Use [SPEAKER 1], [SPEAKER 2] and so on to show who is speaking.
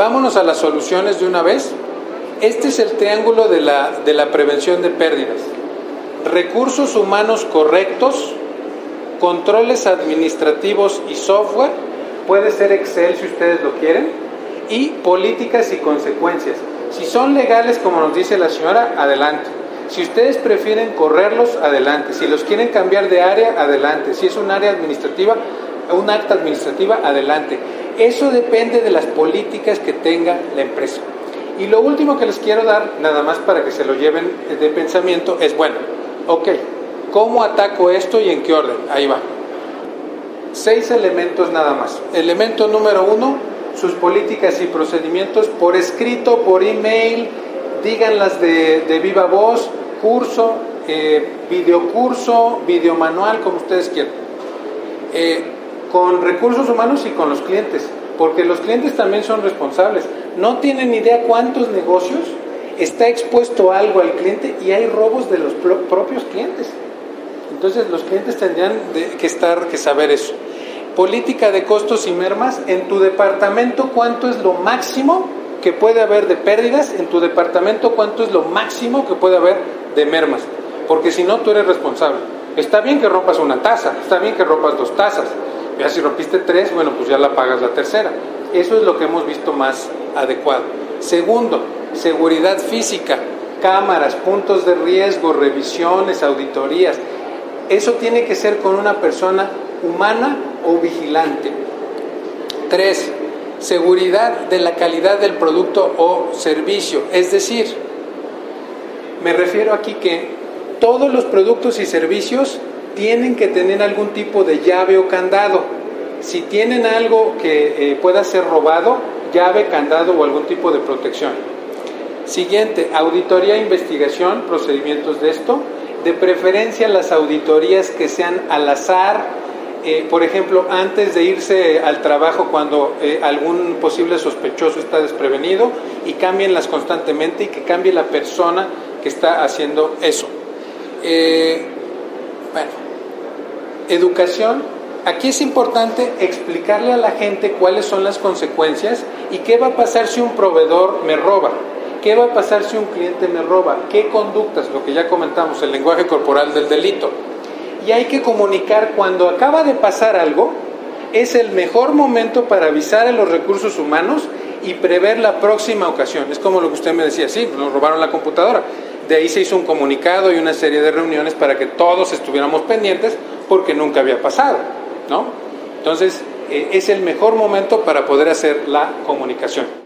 [SPEAKER 1] vámonos a las soluciones de una vez. Este es el triángulo de la, de la prevención de pérdidas. Recursos humanos correctos, controles administrativos y software, puede ser Excel si ustedes lo quieren, y políticas y consecuencias. Si son legales, como nos dice la señora, adelante. Si ustedes prefieren correrlos, adelante. Si los quieren cambiar de área, adelante. Si es un área administrativa, un acta administrativa, adelante. Eso depende de las políticas que tenga la empresa. Y lo último que les quiero dar, nada más para que se lo lleven de pensamiento, es, bueno, ok, ¿cómo ataco esto y en qué orden? Ahí va. Seis elementos nada más. Elemento número uno, sus políticas y procedimientos por escrito, por email, díganlas de, viva voz, curso, eh, videocurso, videomanual, como ustedes quieran. Eh, con recursos humanos y con los clientes, porque los clientes también son responsables. No tienen idea cuántos negocios está expuesto algo al cliente y hay robos de los propios clientes. Entonces los clientes tendrían que estar que saber eso. Política de costos y mermas en tu departamento cuánto es lo máximo que puede haber de pérdidas, en tu departamento cuánto es lo máximo que puede haber de mermas, porque si no tú eres responsable. Está bien que rompas una taza, está bien que rompas dos tazas, ya si rompiste tres, bueno, pues ya la pagas la tercera. Eso es lo que hemos visto más adecuado. Segundo, seguridad física, cámaras, puntos de riesgo, revisiones, auditorías. Eso tiene que ser con una persona humana o vigilante. Tres, seguridad de la calidad del producto o servicio. Es decir, me refiero aquí que todos los productos y servicios tienen que tener algún tipo de llave o candado. Si tienen algo que eh, pueda ser robado, llave, candado o algún tipo de protección. Siguiente, auditoría e investigación, procedimientos de esto. De preferencia las auditorías que sean al azar, eh, por ejemplo, antes de irse al trabajo cuando eh, algún posible sospechoso está desprevenido y cámbienlas constantemente y que cambie la persona que está haciendo eso. Bueno, educación. Aquí es importante explicarle a la gente cuáles son las consecuencias y qué va a pasar si un proveedor me roba. ¿Qué va a pasar si un cliente me roba? ¿Qué conductas? Lo que ya comentamos, el lenguaje corporal del delito y hay que comunicar cuando acaba de pasar algo, es el mejor momento para avisar a los recursos humanos y prever la próxima ocasión. Es como lo que usted me decía, sí, nos robaron la computadora. De ahí se hizo un comunicado y una serie de reuniones para que todos estuviéramos pendientes porque nunca había pasado, ¿no? Entonces, eh, es el mejor momento para poder hacer la comunicación.